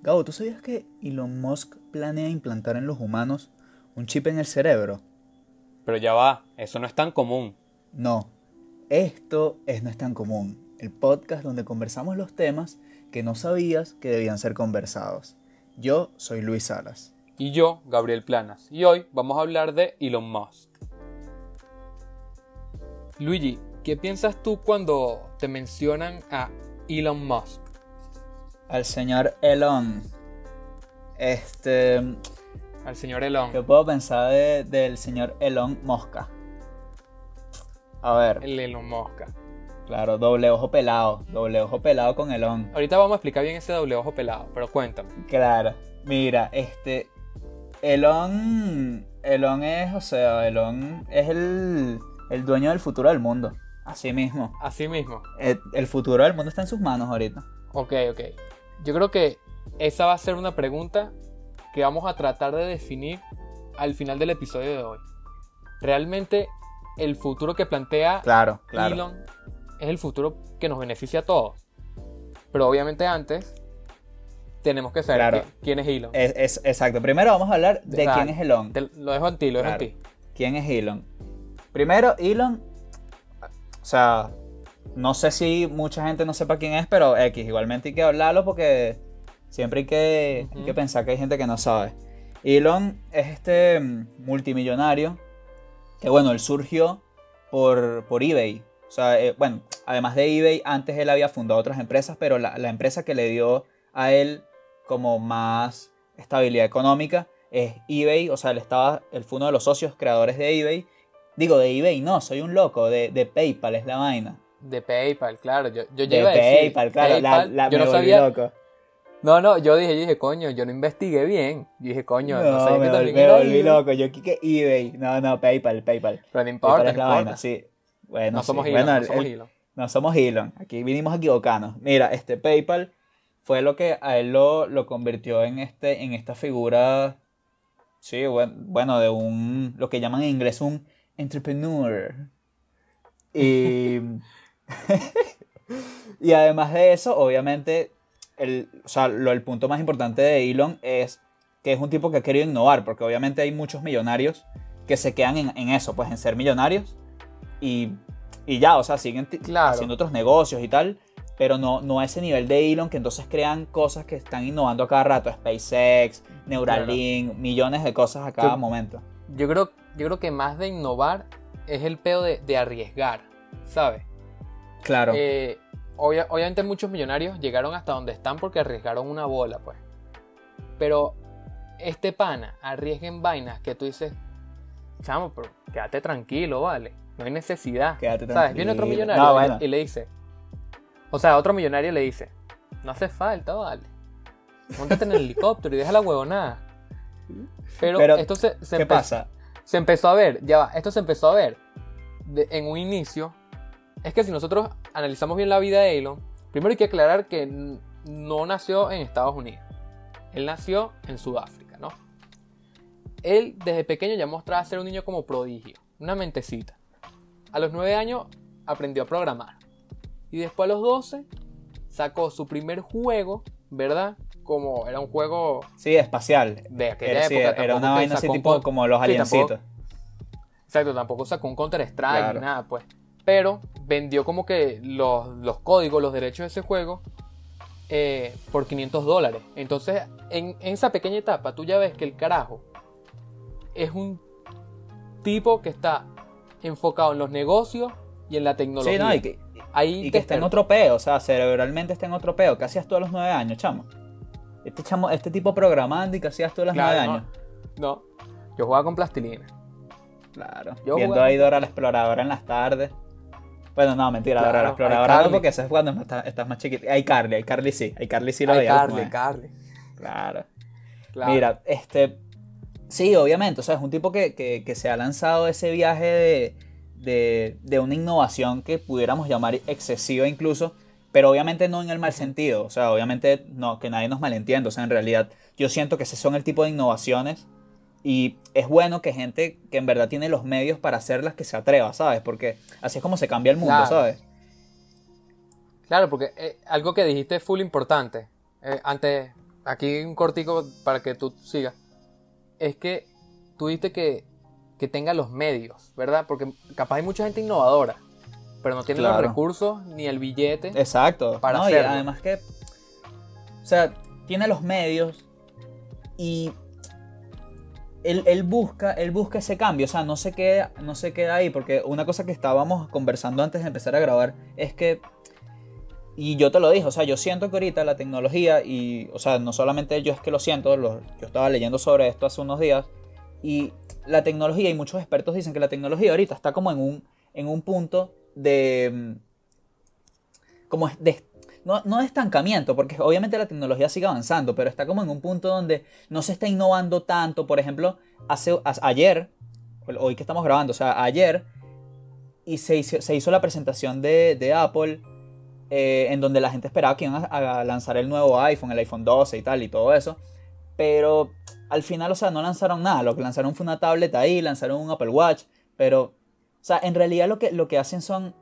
Gabo, ¿tú sabías que Elon Musk planea implantar en los humanos un chip en el cerebro? Pero ya va, eso no es tan común. No, esto es No es tan común, el podcast donde conversamos los temas que no sabías que debían ser conversados. Yo soy Luis Salas. Y yo, Gabriel Planas. Y hoy vamos a hablar de Elon Musk. Luigi, ¿qué piensas tú cuando te mencionan a Elon Musk? Al señor Elon. Este. Al señor Elon. ¿Qué puedo pensar de- del señor Elon Mosca? A ver, El Elon Musk. claro, doble ojo pelado. Doble ojo pelado con Elon. Ahorita vamos a explicar bien ese doble ojo pelado, pero cuéntame. Claro. Mira, este. Elon. Elon es, o sea, Elon es el, el dueño del futuro del mundo. Así mismo. Así mismo. El, el futuro del mundo está en sus manos ahorita. Ok, ok. Yo creo que esa va a ser una pregunta que vamos a tratar de definir al final del episodio de hoy. Realmente el futuro que plantea Claro, claro. Elon es el futuro que nos beneficia a todos. Pero obviamente antes tenemos que saber Claro. quién es Elon. Es, es- exacto. Primero vamos a hablar de quién es Elon. Te- lo dejo a ti, lo dejo a ti. ¿Quién es Elon? Primero, Elon. O sea, no sé si mucha gente no sepa quién es, pero X, igualmente hay que hablarlo porque siempre hay que, hay que pensar que hay gente que no sabe. Elon es este mm, multimillonario que, bueno, él surgió por, por eBay. O sea, eh, bueno, además de eBay, antes él había fundado otras empresas, pero la, la empresa que le dio a él como más estabilidad económica es eBay. O sea, él, estaba, él fue uno de los socios creadores de eBay. Digo, de eBay, no, soy un loco, de, de PayPal es la vaina. De PayPal, claro. Yo, yo De decir, PayPal, claro, la, PayPal, la- yo me no volví sabía. loco. No, no, yo dije, yo dije, coño, yo no investigué bien. Yo dije, coño, no, No, sabía me, que vol- también me volví loco. Yo que eBay. No, no, PayPal, PayPal. Pero no PayPal importa, es la importa. vaina, sí. Bueno, No sí. somos Elon, Bueno, no somos el- Elon. No somos Elon. Aquí vinimos a equivocarnos. Mira, este PayPal fue lo que a él lo, lo convirtió en, este, en esta figura. Sí, buen- bueno, de un. Lo que llaman en inglés un entrepreneur. Y. y además de eso, obviamente, el, o sea, lo, el punto más importante de Elon es que es un tipo que ha querido innovar, porque obviamente hay muchos millonarios que se quedan en, en eso, pues en ser millonarios y, y ya, o sea, siguen Claro. haciendo otros negocios y tal, pero no, no a ese nivel de Elon que entonces crean cosas que están innovando a cada rato, SpaceX, Neuralink, millones de cosas a cada Yo- momento. Yo creo, yo creo que más de innovar es el pedo de, de arriesgar, ¿sabes? Claro, Eh, obvia- obviamente muchos millonarios llegaron hasta donde están porque arriesgaron una bola, pues. Pero este pana arriesga en vainas que tú dices, chamo, pero quédate tranquilo, vale. No hay necesidad. Quédate ¿Sabes? Viene otro tranquilo. millonario No, y, bueno. le, y le dice, o sea, otro millonario le dice, no hace falta, vale. Móntate en el helicóptero y deja la huevonada. Pero, Pero, esto se, se ¿qué pasa? se empezó a ver, ya va, esto se empezó a ver de- en un inicio. Es que si nosotros analizamos bien la vida de Elon, primero hay que aclarar que no nació en Estados Unidos. Él nació en Sudáfrica, ¿no? Él desde pequeño ya mostraba ser un niño como prodigio, una mentecita. A los 9 años aprendió a programar. Y después a los 12 sacó su primer juego, ¿verdad? Como era un juego Sí, espacial. de aquella Era, sí, época. era una vaina así tipo co- como los Sí, aliencitos. tampoco- Exacto, tampoco sacó un Counter Strike Claro. ni nada, pues. Pero vendió como que los, los códigos, los derechos de ese juego eh, por 500 dólares. Entonces, en, en esa pequeña etapa, tú ya ves que el carajo es un tipo que está enfocado en los negocios y en la tecnología. Sí, no, y que, Ahí y que está en otro peo, o sea, cerebralmente está en otro peo. ¿Qué hacías tú a los nueve años, chamo? Este chamo, este tipo programando y que hacías tú a los Claro, nueve no. años. No, yo jugaba con plastilina. Claro. Yo Viendo jugaba- ahí Dora la exploradora en las tardes. Bueno, no, mentira, la Claro, exploradora no, iCarly. porque eso es cuando estás, más chiquito. Hay Carly, hay Carly sí, hay Carly sí lo veía Carly. Carly. Claro. Claro. Mira, este. Sí, obviamente, o sea, es un tipo que, que- que se ha lanzado ese viaje de, de, de una innovación que pudiéramos llamar excesiva incluso, pero obviamente no en el mal sentido, o sea, obviamente no, que nadie nos malentienda, o sea, en realidad yo siento que ese son el tipo de innovaciones y es bueno que gente que en verdad tiene los medios para hacerlas que se atreva, ¿sabes? Porque así es como se cambia el mundo, Claro. ¿sabes? Claro, porque eh, algo que dijiste es full importante. Eh, antes, aquí un cortico para que tú sigas, es que tú dijiste que, que tenga los medios, ¿verdad? Porque capaz hay mucha gente innovadora, pero no tiene los Claro. recursos ni el billete. Exacto. Para ¿no? Y hacerlo. además que, o sea, tiene los medios y él, él busca, él busca ese cambio, o sea, no se queda, no se queda ahí, porque una cosa que estábamos conversando antes de empezar a grabar es que, y yo te lo dije, o sea, yo siento que ahorita la tecnología, y, o sea, no solamente yo es que lo siento, yo estaba leyendo sobre esto hace unos días, y la tecnología, y muchos expertos dicen que la tecnología ahorita está como en un, en un punto de... mm, como de, no, no estancamiento, porque obviamente la tecnología sigue avanzando, pero está como en un punto donde no se está innovando tanto. Por ejemplo, hace, ayer, hoy que estamos grabando, o sea, ayer, y se hizo, se hizo la presentación de, de Apple, eh, en donde la gente esperaba que iban a, lanzar el nuevo iPhone, el iPhone 12 y tal, y todo eso. Pero al final, o sea, no lanzaron nada. Lo que lanzaron fue una tablet ahí, lanzaron un Apple Watch, pero, o sea, en realidad lo que, lo que hacen son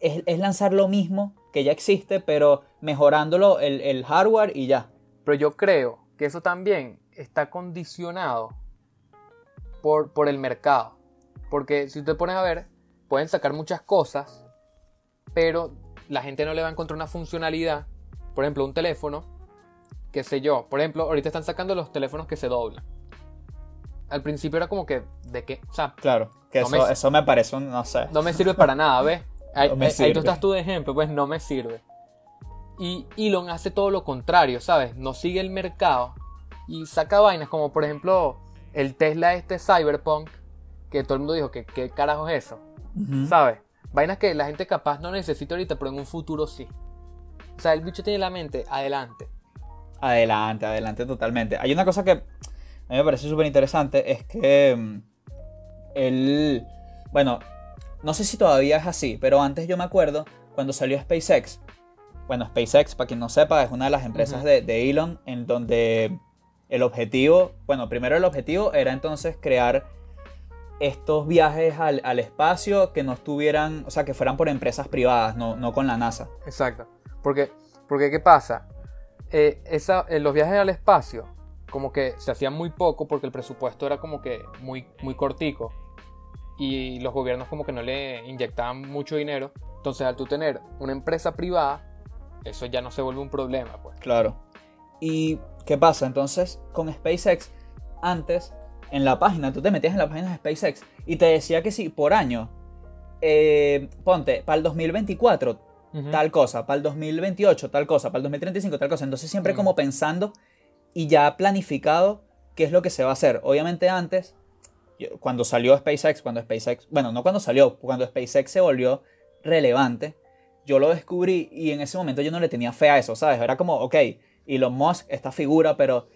es lanzar lo mismo que ya existe, pero mejorándolo el, el hardware y ya. Pero yo creo que eso también está condicionado por, por el mercado. Porque si te pones a ver, pueden sacar muchas cosas, pero la gente no le va a encontrar una funcionalidad. Por ejemplo, un teléfono, qué sé yo. Por ejemplo, ahorita están sacando los teléfonos que se doblan. Al principio era como que, ¿de qué? O sea, Claro, que No eso, me- eso me parece un, no sé. no me sirve para nada, ¿ves? Ahí, No me ahí- tú estás tú de ejemplo, pues no me sirve. Y Elon hace todo lo contrario, ¿sabes? No sigue el mercado y saca vainas como por ejemplo el Tesla este Cyberpunk, que todo el mundo dijo que qué carajo es eso, Ujú. ¿sabes? Vainas que la gente capaz no necesita ahorita, pero en un futuro sí. O sea, el bicho tiene la mente adelante. Adelante, adelante totalmente. Hay una cosa que a mí me parece súper interesante, es que mm, él, bueno, no sé si todavía es así, pero antes yo me acuerdo cuando salió SpaceX. Bueno, SpaceX, para quien no sepa, es una de las empresas de, de Elon en donde el objetivo, bueno, primero el objetivo era entonces crear estos viajes al, al espacio que no estuvieran, o sea, que fueran por empresas privadas, no, no con la NASA. Exacto. Porque, porque ¿qué pasa? Eh, esa, eh, los viajes al espacio, como que se hacían muy poco porque el presupuesto era como que muy, muy cortico. Y los gobiernos como que no le inyectaban mucho dinero. Entonces al tú tener una empresa privada, eso ya no se vuelve un problema, pues. Claro. ¿Y qué pasa? Entonces, con SpaceX, antes, en la página, tú te metías en la página de SpaceX y te decía que sí, por año, eh, ponte, para el 2024, Ujú. tal cosa, para el 2028, tal cosa, para el 2035, tal cosa. Entonces, siempre como pensando y ya planificado qué es lo que se va a hacer. Obviamente, antes, cuando salió SpaceX, cuando SpaceX, bueno, no cuando salió, cuando SpaceX se volvió relevante, yo lo descubrí y en ese momento yo no le tenía fe a eso, ¿sabes? Era como, ok, Elon Musk, esta figura, pero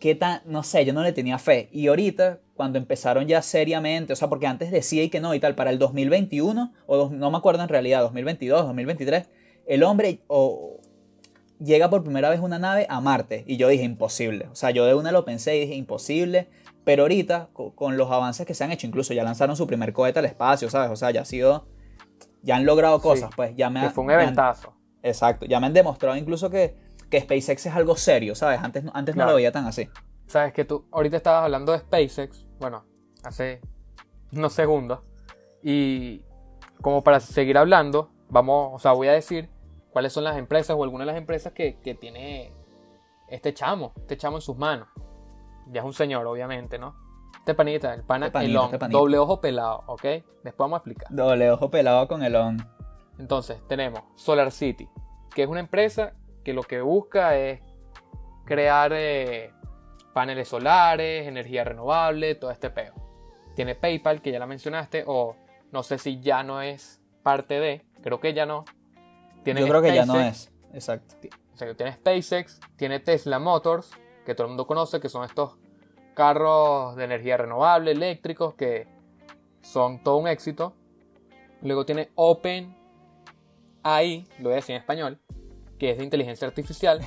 qué tan, no sé, yo no le tenía fe. Y ahorita, cuando empezaron ya seriamente, o sea, porque antes decía y que no y tal, para el 2021, o no me acuerdo en realidad, 2022, 2023, el hombre o, llega por primera vez una nave a Marte. Y yo dije, imposible. O sea, yo de una lo pensé y dije, imposible. Pero ahorita, co- con los avances que se han hecho, incluso ya lanzaron su primer cohete al espacio, ¿sabes? O sea, ya ha sido... Ya han logrado Sí, cosas, pues. Ya me Que ha- fue un me han- eventazo. Exacto. Ya me han demostrado incluso que, que SpaceX es algo serio, ¿sabes? Antes, no- antes no Claro. lo veía tan así. Sabes que tú ahorita estabas hablando de SpaceX, bueno, hace unos segundos. Y como para seguir hablando, vamos, o sea, voy a decir cuáles son las empresas o algunas de las empresas que, que tiene este chamo, este chamo en sus manos. Ya es un señor, obviamente, ¿no? Este panita, el pana Este panita, Elon, este doble ojo pelado, ¿ok? Después vamos a explicar. Doble ojo pelado con el on. Entonces, tenemos Solar City, que es una empresa que lo que busca es crear eh, paneles solares, energía renovable, todo este peo. Tiene PayPal, que ya la mencionaste, o no sé si ya no es parte de, creo que ya no. Tiene Yo creo que ya no es. Exacto. O sea, tiene SpaceX, tiene Tesla Motors, que todo el mundo conoce, que son estos carros de energía renovable, eléctricos, que son todo un éxito. Luego tiene Open AI, lo voy a decir en español, que es de inteligencia artificial.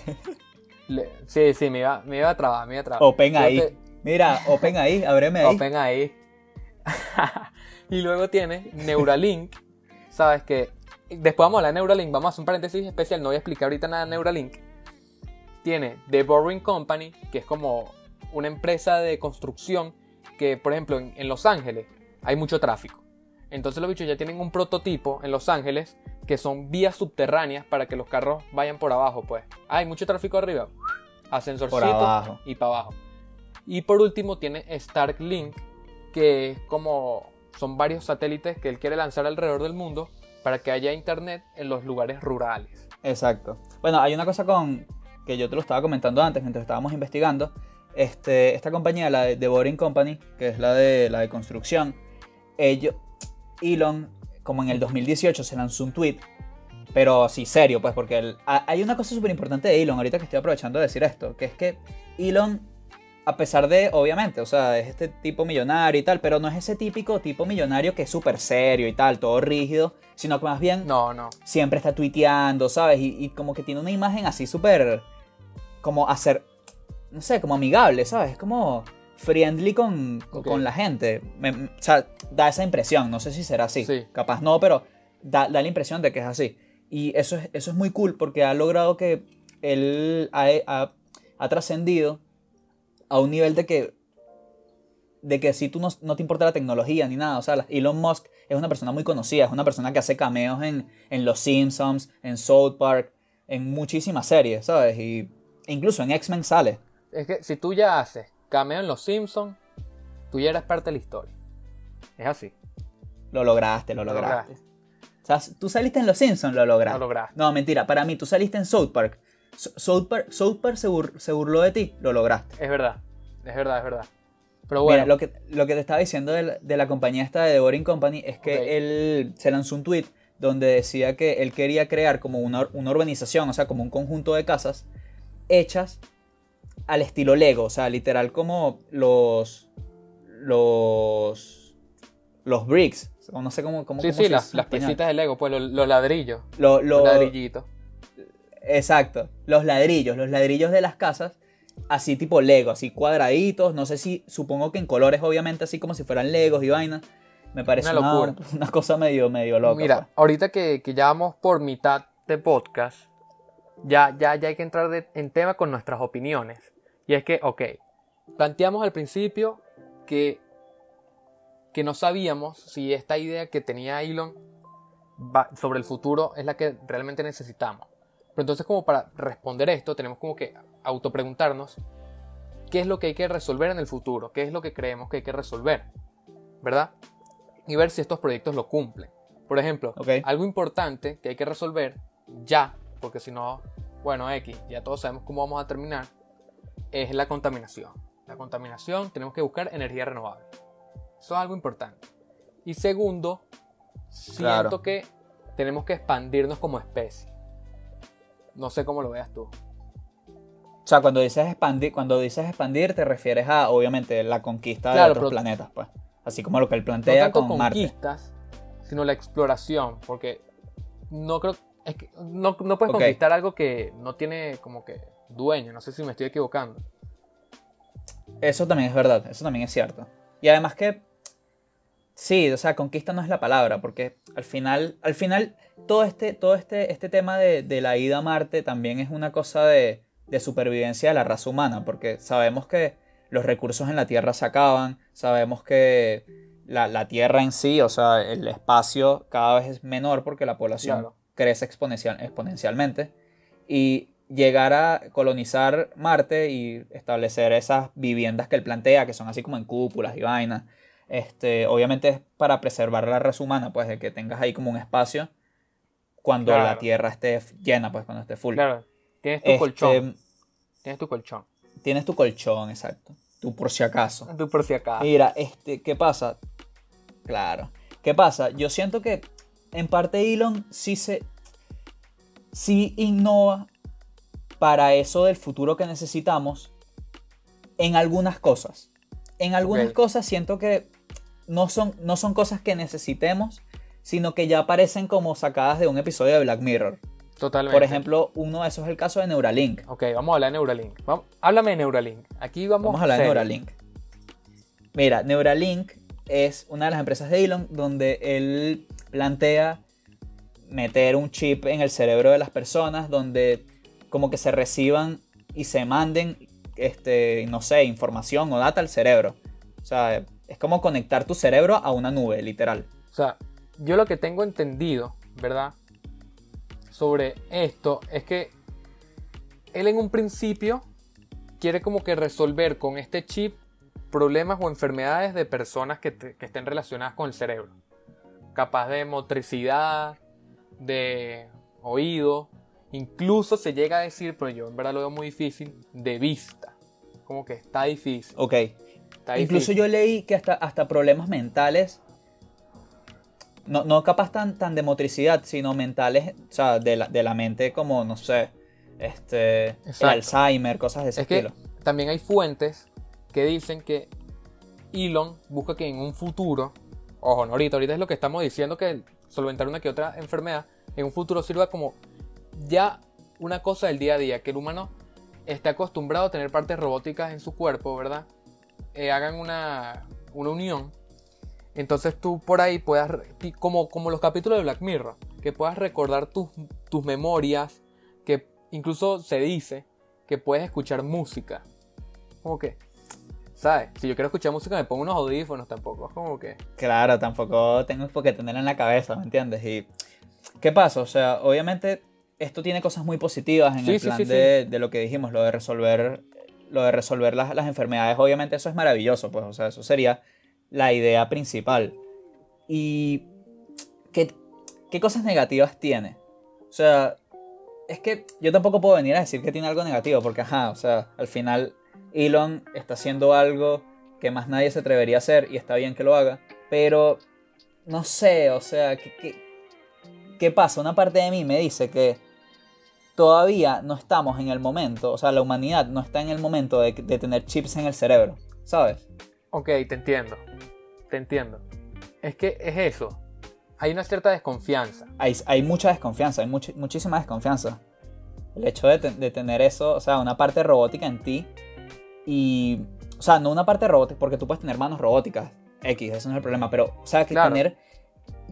Le- sí, sí, me iba, me iba a trabar, me iba a trabar. Open te- Mira, Open ahí, ábreme ahí. Open AI. y luego tiene Neuralink. Sabes que después vamos a hablar de Neuralink. Vamos a hacer un paréntesis especial. No voy a explicar ahorita nada de Neuralink. Tiene The Boring Company, que es como una empresa de construcción que, por ejemplo, en, en Los Ángeles hay mucho tráfico. Entonces los bichos ya tienen un prototipo en Los Ángeles que son vías subterráneas para que los carros vayan por abajo, pues. Ah, hay mucho tráfico arriba. Ascensorcito Por abajo. y para abajo. Y por último tiene Starlink, que es como son varios satélites que él quiere lanzar alrededor del mundo para que haya internet en los lugares rurales. Exacto. Bueno, hay una cosa con que yo te lo estaba comentando antes mientras estábamos investigando. Este, esta compañía, la de The Boring Company, que es la de la de construcción, ellos, Elon, como en el 2018 se lanzó un tweet, pero sí serio, pues, porque el- a- hay una cosa súper importante de Elon, ahorita que estoy aprovechando de decir esto, que es que Elon, a pesar de, obviamente, o sea, es este tipo millonario y tal, pero no es ese típico tipo millonario que es súper serio y tal, todo rígido, sino que más bien No, no. siempre está tuiteando, ¿sabes? Y, y como que tiene una imagen así súper. Como hacer. no sé, como amigable, ¿sabes? Es como friendly con, con- Ok. con la gente. Me- o sea, da esa impresión, no sé si será así. Sí. Capaz no, pero da, da la impresión de que es así. Y eso es, eso es muy cool porque ha logrado que él ha, ha- ha trascendido a un nivel de que de que si tú no, no te importa la tecnología ni nada, o sea, Elon Musk es una persona muy conocida, es una persona que hace cameos en, en Los Simpsons, en South Park, en muchísimas series, ¿sabes? Y incluso en X-Men sale. Es que si tú ya haces cameo en Los Simpsons, tú ya eres parte de la historia. Es así. Lo lograste, lo Lo lograste. lograste. O sea, tú saliste en Los Simpsons, lo lograste. Lo lograste. No, mentira, para mí, tú saliste en South Park. So- South Park, South Park se, bur- se burló de ti, lo lograste. Es verdad. Es verdad, es verdad. Pero bueno, Mira, lo que, lo que te estaba diciendo de la, de la compañía esta de The Boring Company es que Ok. él se lanzó un tweet donde decía que él quería crear como una, una urbanización, o sea, como un conjunto de casas hechas al estilo Lego, o sea, literal como los los los bricks, o no sé cómo cómo sí, cómo sí, se las, las piecitas de Lego, pues los, los ladrillos. Lo- Los lo- ladrillitos. Exacto, los ladrillos, los ladrillos de las casas, así tipo Lego, así cuadraditos, no sé si, supongo que en colores obviamente, así como si fueran Legos y vainas. Me parece Una una, locura. una cosa medio, medio loca. Mira, pues. ahorita que, que ya vamos por mitad de podcast, ya, ya, ya hay que entrar de- en tema con nuestras opiniones. Y es que, ok, planteamos al principio que, que no sabíamos si esta idea que tenía Elon va- sobre el futuro es la que realmente necesitamos. Pero entonces como para responder esto tenemos como que autopreguntarnos qué es lo que hay que resolver en el futuro, qué es lo que creemos que hay que resolver, ¿verdad? Y ver si estos proyectos lo cumplen. Por ejemplo, Ok. algo importante que hay que resolver ya, porque si no, bueno, X, ya todos sabemos cómo vamos a terminar, es la contaminación. La contaminación, tenemos que buscar energía renovable. Eso es algo importante. Y segundo, siento Claro. que tenemos que expandirnos como especie. No sé cómo lo veas tú. O sea, cuando dices expandir, cuando dices expandir, te refieres a, obviamente, la conquista Claro, de otros planetas, pues. Así como lo que él No plantea tanto con Marte. conquistas, sino la exploración, porque no creo es que no, no puedes conquistar algo que no tiene como que dueño, no sé si me estoy equivocando. Eso también es verdad, eso también es cierto. Y además que, sí, o sea, conquista no es la palabra, porque al final, al final, todo este, todo este, este tema de, de la ida a Marte también es una cosa de, de supervivencia de la raza humana, porque sabemos que los recursos en la Tierra se acaban, sabemos que la, la Tierra en sí, o sea, el espacio cada vez es menor porque la población Claro. Crece exponencial, exponencialmente. Y llegar a colonizar Marte y establecer esas viviendas que él plantea, que son así como en cúpulas y vainas, este, obviamente es para preservar la raza humana, pues de que tengas ahí como un espacio cuando la Claro. Tierra esté llena, pues cuando esté full. Claro, tienes tu Este, colchón, tienes tu colchón. Tienes tu colchón, exacto. Tú por si acaso. Tú por si acaso. Mira, este, ¿qué pasa? Claro. ¿Qué pasa? Yo siento que en parte Elon sí se. sí innova para eso del futuro que necesitamos en algunas cosas. En algunas cosas siento que no son, no son cosas que necesitemos, sino que ya parecen como sacadas de un episodio de Black Mirror. Totalmente. Por ejemplo, uno de esos es el caso de Neuralink. Ok, vamos a hablar de Neuralink. Vamos, háblame de Neuralink. Aquí vamos, Vamos a hablar de. Neuralink. Mira, Neuralink es una de las empresas de Elon donde él plantea meter un chip en el cerebro de las personas donde como que se reciban y se manden, este, no sé, información o data al cerebro. O sea, es como conectar tu cerebro a una nube, literal. O sea, yo lo que tengo entendido, ¿verdad? Sobre esto es que él en un principio quiere como que resolver con este chip problemas o enfermedades de personas que, que estén relacionadas con el cerebro. Capaz de motricidad, de oído, incluso se llega a decir, pero yo en verdad lo veo muy difícil, de vista. Como que está difícil. Ok. Está Incluso difícil. yo leí que hasta, hasta problemas mentales, no, no capaz tan, tan de motricidad, sino mentales, o sea, de la, de la mente como, no sé, este, el. Alzheimer, cosas de ese Es que estilo. también hay fuentes que dicen que Elon busca que en un futuro, ojo, no ahorita, ahorita es lo que estamos diciendo que solventar una que otra enfermedad, en un futuro sirva como ya una cosa del día a día, que el humano esté acostumbrado a tener partes robóticas en su cuerpo, ¿verdad? Eh, hagan una, una unión. Entonces tú por ahí puedas, como, como los capítulos de Black Mirror, que puedas recordar tus, tus memorias, que incluso se dice que puedes escuchar música. Como ¿sabes? Si yo quiero escuchar música me pongo unos audífonos tampoco. Es como que... Claro, tampoco tengo por qué tenerla en la cabeza, ¿me entiendes? Y, ¿qué pasa? O sea, obviamente esto tiene cosas muy positivas en Sí, el plan sí, sí. de, de lo que dijimos, lo de resolver, lo de resolver las, las enfermedades. Obviamente eso es maravilloso, pues, o sea, eso sería la idea principal. Y, ¿qué, qué cosas negativas tiene? O sea, es que yo tampoco puedo venir a decir que tiene algo negativo, porque, ajá, o sea, al final Elon está haciendo algo que más nadie se atrevería a hacer y está bien que lo haga, pero no sé, o sea, ¿qué, qué, qué pasa? Una parte de mí me dice que todavía no estamos en el momento, o sea, la humanidad no está en el momento de, de tener chips en el cerebro, ¿sabes? Ok, te entiendo. Te entiendo. Es que es eso. Hay una cierta desconfianza. Hay, hay mucha desconfianza, hay much- muchísima desconfianza. El hecho de, te- de tener eso, o sea, una parte robótica en ti y, o sea, no una parte robótica, porque tú puedes tener manos robóticas, X, eso no es el problema, pero, o sea, que Claro. tener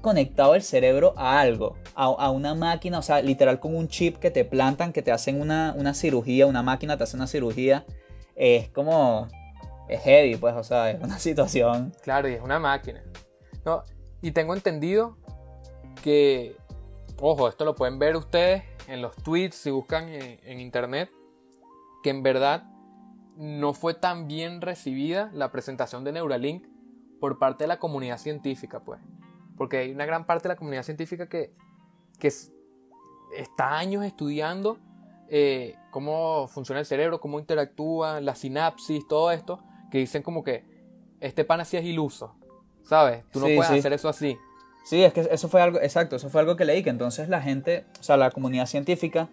conectado el cerebro a algo, a, a una máquina, o sea, literal con un chip que te plantan, que te hacen una, una cirugía, una máquina te hace una cirugía, es como, es heavy, pues, o sea, es una situación, Claro, y es una máquina. No, y tengo entendido que, ojo, esto lo pueden ver ustedes en los tweets si buscan en, en internet, que en verdad no fue tan bien recibida la presentación de Neuralink por parte de la comunidad científica, pues. Porque hay una gran parte de la comunidad científica que, que es- está años estudiando eh, cómo funciona el cerebro, cómo interactúa, la sinapsis, todo esto, que dicen como que este pan así es iluso, ¿sabes? Tú no Sí, puedes sí. hacer eso así. Sí, es que eso fue algo, exacto, eso fue algo que leí, que entonces la gente, o sea, la comunidad científica,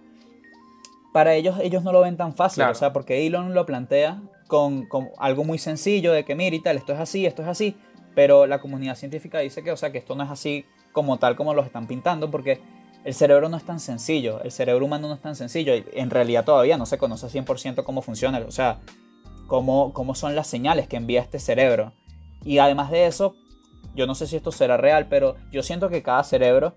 para ellos, ellos no lo ven tan fácil, Claro. o sea, porque Elon lo plantea con, con algo muy sencillo, de que mira y tal, esto es así, esto es así, pero la comunidad científica dice que, o sea, que esto no es así como tal como los están pintando, porque el cerebro no es tan sencillo, el cerebro humano no es tan sencillo, y en realidad todavía no se conoce 100% cómo funciona, o sea, cómo, cómo son las señales que envía este cerebro. Y además de eso, yo no sé si esto será real, pero yo siento que cada cerebro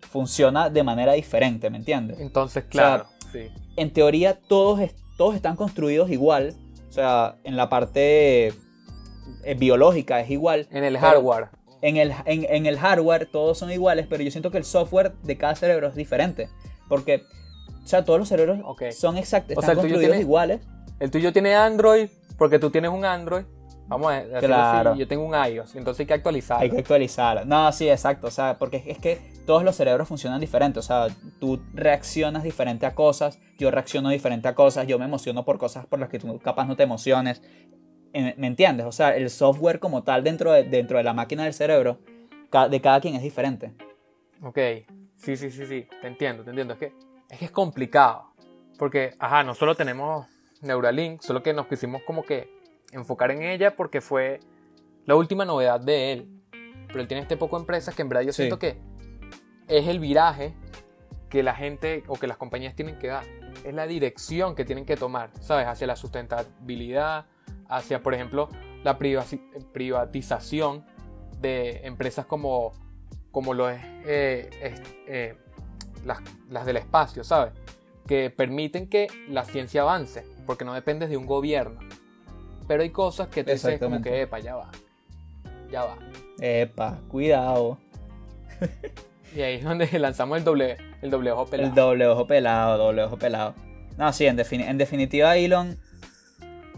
funciona de manera diferente, ¿me entiendes? Entonces, sea, claro, sí. En teoría todos, todos están construidos igual, o sea, en la parte eh, biológica es igual. En el hardware. En el, en, en el hardware todos son iguales, pero yo siento que el software de cada cerebro es diferente. Porque, o sea, todos los cerebros son exactos, O están sea, tuyo construidos tiene- iguales. El tuyo tiene Android porque tú tienes un Android. Vamos a hacerlo Claro. así. Yo tengo un iOS, entonces hay que actualizarlo. Hay que actualizarlo. No, sí, exacto. O sea, porque es que todos los cerebros funcionan diferente. O sea, tú reaccionas diferente a cosas, yo reacciono diferente a cosas, yo me emociono por cosas por las que tú capaz no te emociones. ¿Me entiendes? O sea, el software como tal dentro de, dentro de la máquina del cerebro de cada quien es diferente. Ok, sí, sí, sí, sí, te entiendo, te entiendo. Es que es, que es complicado. Porque, ajá, no solo tenemos Neuralink, solo que nos quisimos como que enfocar en ella porque fue la última novedad de él. Pero él tiene este poco de empresas que en verdad yo Sí. siento que es el viraje que la gente o que las compañías tienen que dar. Es la dirección que tienen que tomar, ¿sabes? Hacia la sustentabilidad, hacia, por ejemplo, la privatización de empresas como, como lo es, eh, es, eh, las, las del espacio, ¿sabes? que permiten que la ciencia avance, porque no dependes de un gobierno. Pero hay cosas que te dices como que, epa, ya va. Ya va. Epa, cuidado. Y ahí es donde lanzamos el doble, el doble ojo pelado. El doble ojo pelado, doble ojo pelado. No, sí, en, defini- en definitiva, Elon.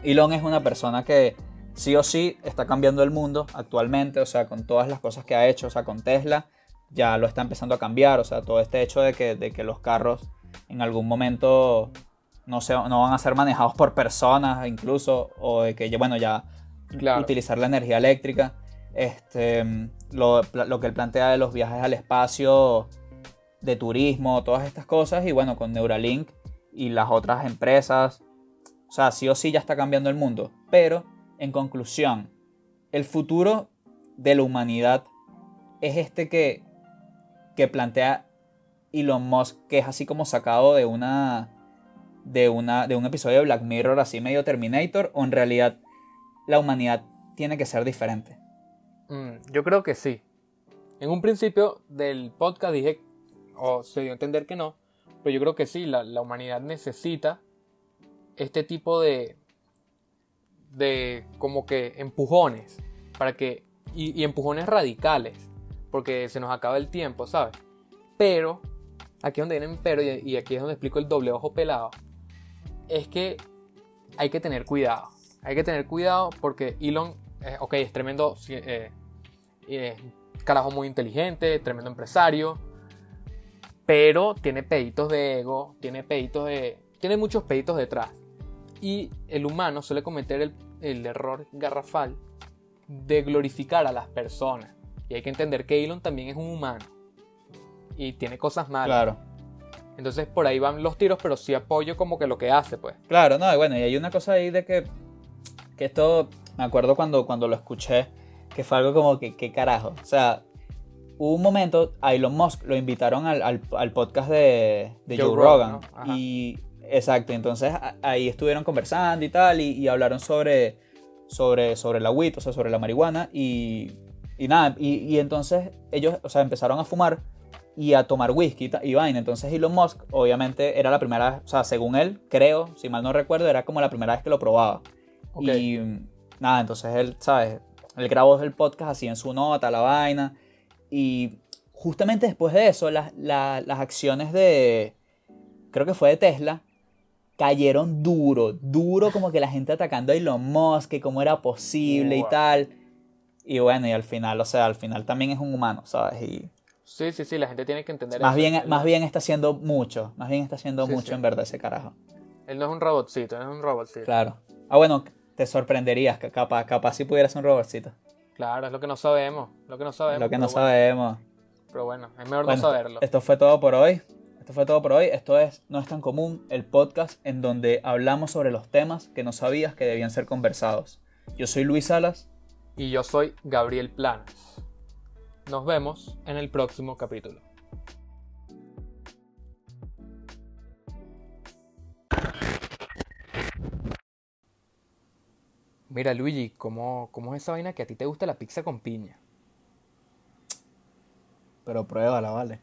Elon es una persona que sí o sí está cambiando el mundo actualmente. O sea, con todas las cosas que ha hecho, o sea, con Tesla, ya lo está empezando a cambiar. O sea, todo este hecho de que, de que los carros en algún momento no, se, no van a ser manejados por personas, incluso, o de que, bueno, ya Claro. utilizar la energía eléctrica. Este, lo, lo que él plantea de los viajes al espacio, de turismo, todas estas cosas. Y bueno, con Neuralink y las otras empresas. O sea, sí o sí ya está cambiando el mundo. Pero, en conclusión, el futuro de la humanidad es este que, que plantea Elon Musk, que es así como sacado de una, de una de un episodio de Black Mirror, así medio Terminator, o en realidad la humanidad tiene que ser diferente. Mm, yo creo que sí. En un principio del podcast dije, o se dio a entender que no, pero yo creo que sí, la, la humanidad necesita este tipo de, de como que empujones, para que, y, empujones radicales, porque se nos acaba el tiempo, ¿sabes? Pero, aquí es donde viene el pero, y aquí es donde explico el doble ojo pelado, es que hay que tener cuidado. Hay que tener cuidado porque Elon, eh, ok, es tremendo, eh, carajo muy inteligente, tremendo empresario, pero tiene peditos de ego, tiene peditos de... Tiene muchos peditos detrás. Y el humano suele cometer el, el error garrafal de glorificar a las personas. Y hay que entender que Elon también es un humano. Y tiene cosas malas. Claro. Entonces por ahí van los tiros, pero sí apoyo como que lo que hace, pues. Claro, no, y bueno, y hay una cosa ahí de que, que esto, me acuerdo cuando, cuando lo escuché, que fue algo como que, ¿qué carajo? O sea, hubo un momento, a Elon Musk lo invitaron al, al- al podcast de, de Joe Joe, Rogan, Rogan. ¿no? Y, exacto, entonces ahí estuvieron conversando y tal, y, y hablaron sobre, sobre, sobre la weed, o sea, sobre la marihuana, y, y nada, y, y entonces ellos, o sea, empezaron a fumar y a tomar whisky y vaina. Entonces Elon Musk, obviamente, era la primera o sea, según él, creo, si mal no recuerdo, era como la primera vez que lo probaba. Ok. Y nada, entonces él, ¿sabes? Él grabó el podcast así en su nota, la vaina. Y justamente después de eso, las, la- las acciones de, creo que fue de Tesla, cayeron duro, duro como que la gente atacando a Elon Musk, que cómo era posible y tal. Y bueno, y al final, o sea, al final también es un humano, ¿sabes? Y Sí, sí, sí, la gente tiene que entender más eso. bien, más bien está haciendo mucho, más bien está haciendo Sí, mucho sí. en verdad ese carajo. Él no es un robotcito, él es un robotcito. Claro. Ah, bueno, te sorprenderías, capaz, capaz si pudieras un robotcito. Claro, es lo que no sabemos. Lo que no sabemos. Lo que no bueno, sabemos. Pero bueno, es mejor Bueno, no saberlo. Esto fue todo por hoy. Esto fue todo por hoy. Esto es No es tan común, el podcast en donde hablamos sobre los temas que no sabías que debían ser conversados. Yo soy Luis Salas. Y yo soy Gabriel Planas. Nos vemos en el próximo capítulo. Mira, Luigi, ¿cómo, ¿cómo es esa vaina que a ti te gusta la pizza con piña? Pero pruébala, vale.